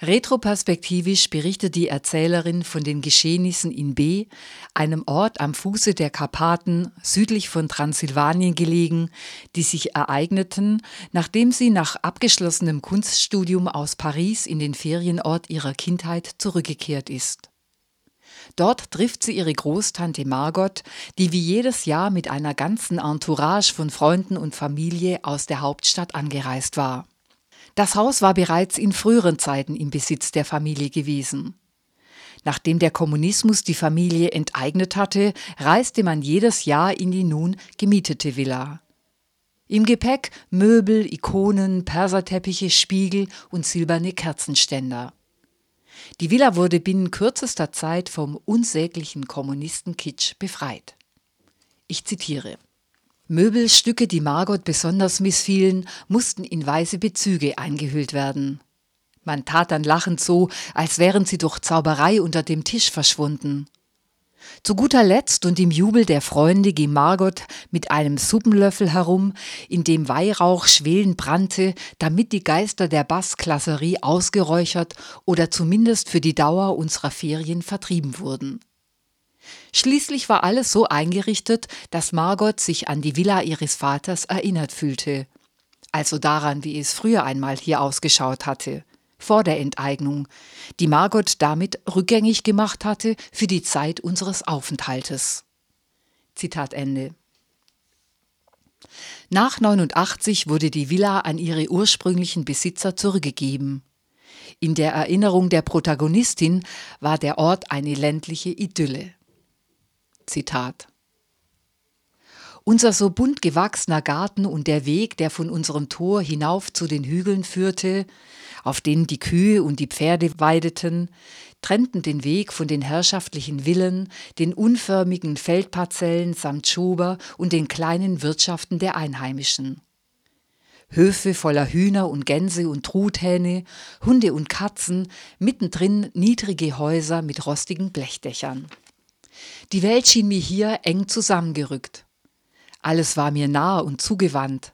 Retroperspektivisch berichtet die Erzählerin von den Geschehnissen in B, einem Ort am Fuße der Karpaten südlich von Transsilvanien gelegen, die sich ereigneten, nachdem sie nach abgeschlossenem Kunststudium aus Paris in den Ferienort ihrer Kindheit zurückgekehrt ist. Dort trifft sie ihre Großtante Margot, die wie jedes Jahr mit einer ganzen Entourage von Freunden und Familie aus der Hauptstadt angereist war. Das Haus war bereits in früheren Zeiten im Besitz der Familie gewesen. Nachdem der Kommunismus die Familie enteignet hatte, reiste man jedes Jahr in die nun gemietete Villa. Im Gepäck Möbel, Ikonen, Perserteppiche, Spiegel und silberne Kerzenständer. Die Villa wurde binnen kürzester Zeit vom unsäglichen Kommunistenkitsch befreit. Ich zitiere Möbelstücke, die Margot besonders missfielen, mussten in weiße Bezüge eingehüllt werden. Man tat dann lachend so, als wären sie durch Zauberei unter dem Tisch verschwunden. Zu guter Letzt und im Jubel der Freunde ging Margot mit einem Suppenlöffel herum, in dem Weihrauch schwelend brannte, damit die Geister der Bassklasserie ausgeräuchert oder zumindest für die Dauer unserer Ferien vertrieben wurden. Schließlich war alles so eingerichtet, dass Margot sich an die Villa ihres Vaters erinnert fühlte. Also daran, wie es früher einmal hier ausgeschaut hatte, vor der Enteignung, die Margot damit rückgängig gemacht hatte für die Zeit unseres Aufenthaltes. Zitat Ende. Nach 89 wurde die Villa an ihre ursprünglichen Besitzer zurückgegeben. In der Erinnerung der Protagonistin war der Ort eine ländliche Idylle. Zitat. Unser so bunt gewachsener Garten und der Weg, der von unserem Tor hinauf zu den Hügeln führte, auf denen die Kühe und die Pferde weideten, trennten den Weg von den herrschaftlichen Villen, den unförmigen Feldparzellen samt Schober und den kleinen Wirtschaften der Einheimischen. Höfe voller Hühner und Gänse und Truthähne, Hunde und Katzen, mittendrin niedrige Häuser mit rostigen Blechdächern. Die Welt schien mir hier eng zusammengerückt. Alles war mir nah und zugewandt.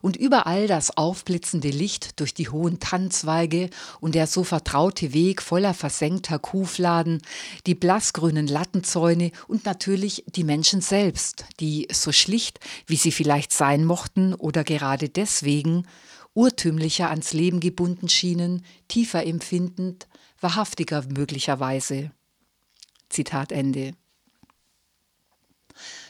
Und überall das aufblitzende Licht durch die hohen Tannzweige und der so vertraute Weg voller versenkter Kuhfladen, die blassgrünen Lattenzäune und natürlich die Menschen selbst, die, so schlicht wie sie vielleicht sein mochten oder gerade deswegen, urtümlicher ans Leben gebunden schienen, tiefer empfindend, wahrhaftiger möglicherweise. Zitat Ende.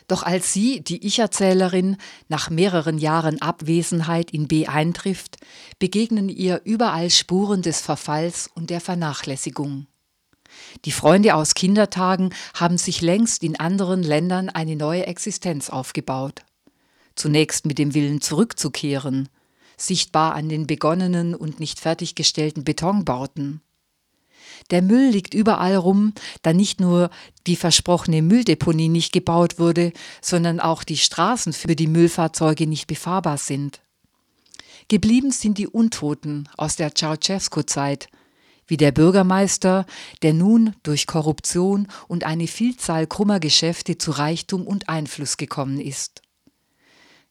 Doch als sie, die Ich-Erzählerin, nach mehreren Jahren Abwesenheit in B eintrifft, begegnen ihr überall Spuren des Verfalls und der Vernachlässigung. Die Freunde aus Kindertagen haben sich längst in anderen Ländern eine neue Existenz aufgebaut. Zunächst mit dem Willen zurückzukehren, sichtbar an den begonnenen und nicht fertiggestellten Betonbauten. Der Müll liegt überall rum, da nicht nur die versprochene Mülldeponie nicht gebaut wurde, sondern auch die Straßen für die Müllfahrzeuge nicht befahrbar sind. Geblieben sind die Untoten aus der Ceausescu-Zeit, wie der Bürgermeister, der nun durch Korruption und eine Vielzahl krummer Geschäfte zu Reichtum und Einfluss gekommen ist.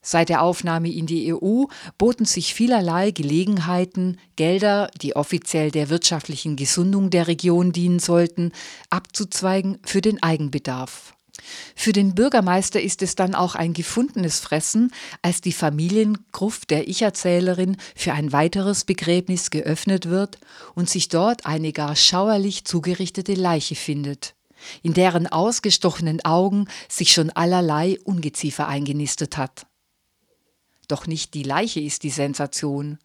Seit der Aufnahme in die EU boten sich vielerlei Gelegenheiten, Gelder, die offiziell der wirtschaftlichen Gesundung der Region dienen sollten, abzuzweigen für den Eigenbedarf. Für den Bürgermeister ist es dann auch ein gefundenes Fressen, als die Familiengruft der Ich-Erzählerin für ein weiteres Begräbnis geöffnet wird und sich dort eine gar schauerlich zugerichtete Leiche findet, in deren ausgestochenen Augen sich schon allerlei Ungeziefer eingenistet hat. Doch nicht die Leiche ist die Sensation,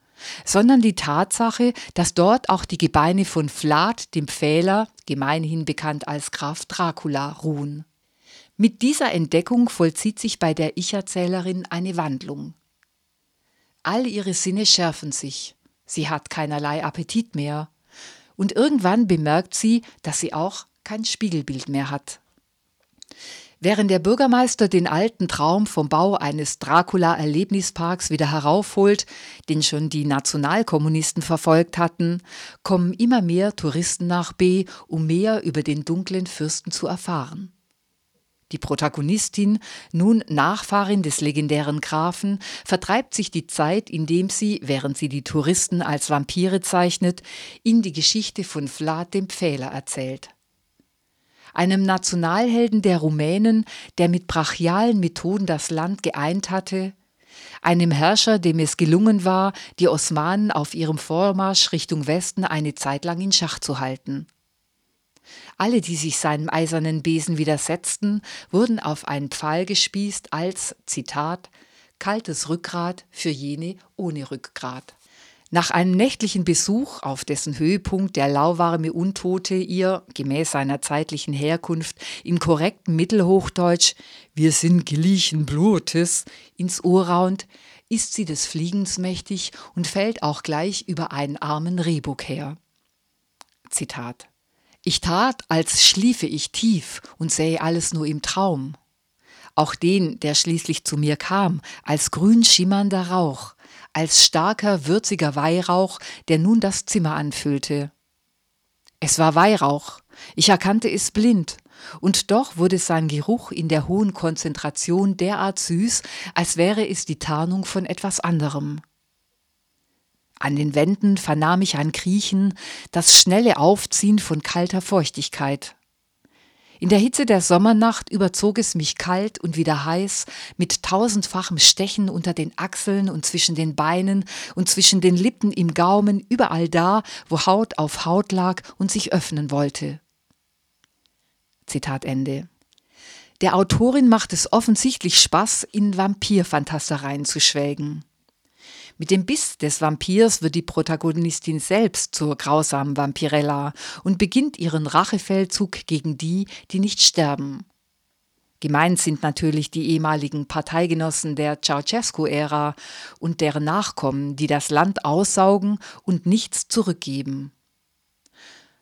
sondern die Tatsache, dass dort auch die Gebeine von Vlad, dem Pfähler, gemeinhin bekannt als Graf Dracula, ruhen. Mit dieser Entdeckung vollzieht sich bei der Ich-Erzählerin eine Wandlung. All ihre Sinne schärfen sich, sie hat keinerlei Appetit mehr, und irgendwann bemerkt sie, dass sie auch kein Spiegelbild mehr hat. Während der Bürgermeister den alten Traum vom Bau eines Dracula-Erlebnisparks wieder heraufholt, den schon die Nationalkommunisten verfolgt hatten, kommen immer mehr Touristen nach B, um mehr über den dunklen Fürsten zu erfahren. Die Protagonistin, nun Nachfahrin des legendären Grafen, vertreibt sich die Zeit, indem sie, während sie die Touristen als Vampire zeichnet, ihnen die Geschichte von Vlad dem Pfähler erzählt. Einem Nationalhelden der Rumänen, der mit brachialen Methoden das Land geeint hatte, einem Herrscher, dem es gelungen war, die Osmanen auf ihrem Vormarsch Richtung Westen eine Zeit lang in Schach zu halten. Alle, die sich seinem eisernen Besen widersetzten, wurden auf einen Pfahl gespießt als, Zitat, kaltes Rückgrat für jene ohne Rückgrat. Nach einem nächtlichen Besuch, auf dessen Höhepunkt der lauwarme Untote ihr, gemäß seiner zeitlichen Herkunft, in korrektem Mittelhochdeutsch Wir sind geliechen Blutes ins Ohr raunt, ist sie des Fliegens mächtig und fällt auch gleich über einen armen Rehbock her. Zitat ich tat, als schliefe ich tief und sähe alles nur im Traum. Auch den, der schließlich zu mir kam, als grün schimmernder Rauch, als starker, würziger Weihrauch, der nun das Zimmer anfüllte. Es war Weihrauch, ich erkannte es blind, und doch wurde sein Geruch in der hohen Konzentration derart süß, als wäre es die Tarnung von etwas anderem. An den Wänden vernahm ich ein Kriechen, das schnelle Aufziehen von kalter Feuchtigkeit. In der Hitze der Sommernacht überzog es mich kalt und wieder heiß, mit tausendfachem Stechen unter den Achseln und zwischen den Beinen und zwischen den Lippen im Gaumen, überall da, wo Haut auf Haut lag und sich öffnen wollte. Zitat Ende. Der Autorin macht es offensichtlich Spaß, in Vampirfantastereien zu schwelgen. Mit dem Biss des Vampirs wird die Protagonistin selbst zur grausamen Vampirella und beginnt ihren Rachefeldzug gegen die, die nicht sterben. Gemeint sind natürlich die ehemaligen Parteigenossen der Ceausescu-Ära und deren Nachkommen, die das Land aussaugen und nichts zurückgeben.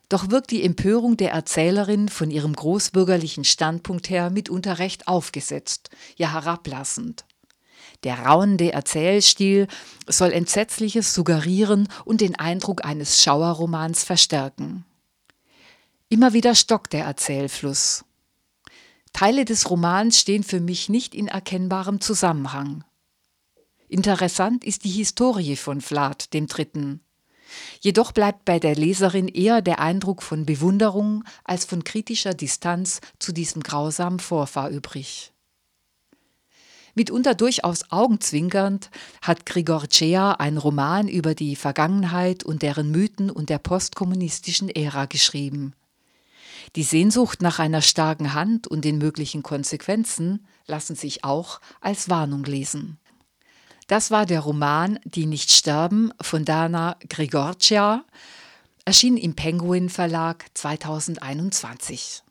Doch wirkt die Empörung der Erzählerin von ihrem großbürgerlichen Standpunkt her mitunter recht aufgesetzt, ja herablassend. Der rauende Erzählstil soll Entsetzliches suggerieren und den Eindruck eines Schauerromans verstärken. Immer wieder stockt der Erzählfluss. Teile des Romans stehen für mich nicht in erkennbarem Zusammenhang. Interessant ist die Historie von Vlad dem Dritten. Jedoch bleibt bei der Leserin eher der Eindruck von Bewunderung als von kritischer Distanz zu diesem grausamen Vorfahr übrig. Mitunter durchaus augenzwinkernd hat Grigor Cea einen Roman über die Vergangenheit und deren Mythen und der postkommunistischen Ära geschrieben. Die Sehnsucht nach einer starken Hand und den möglichen Konsequenzen lassen sich auch als Warnung lesen. Das war der Roman Die nicht sterben von Dana Grigorcia, erschien im Penguin Verlag 2021.